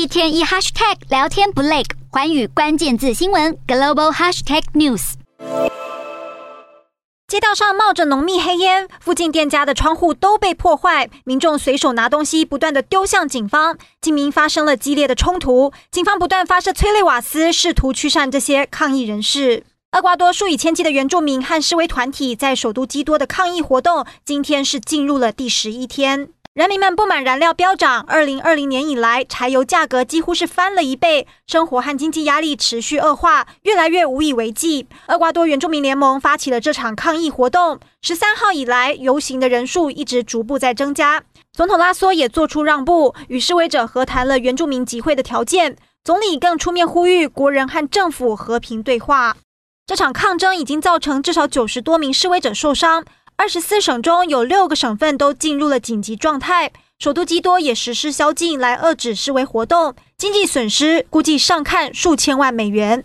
一天一 hashtag 聊天不累，寰宇关键字新闻 global hashtag news。街道上冒着浓密黑烟，附近店家的窗户都被破坏，民众随手拿东西不断的丢向警方，警民发生了激烈的冲突，警方不断发射催泪瓦斯，试图驱散这些抗议人士。厄瓜多数以千计的原住民和示威团体在首都基多的抗议活动，今天是进入了第十一天。人民们不满燃料飙涨，二零二零年以来，柴油价格几乎是翻了一倍，生活和经济压力持续恶化，越来越无以为继。厄瓜多原住民联盟发起了这场抗议活动，十三号以来，游行的人数一直逐步在增加。总统拉索也做出让步，与示威者和谈了原住民集会的条件。总理更出面呼吁国人和政府和平对话。这场抗争已经造成至少九十多名示威者受伤。二十四省中有六个省份都进入了紧急状态，首都基多也实施宵禁来遏制示威活动，经济损失估计上看数千万美元。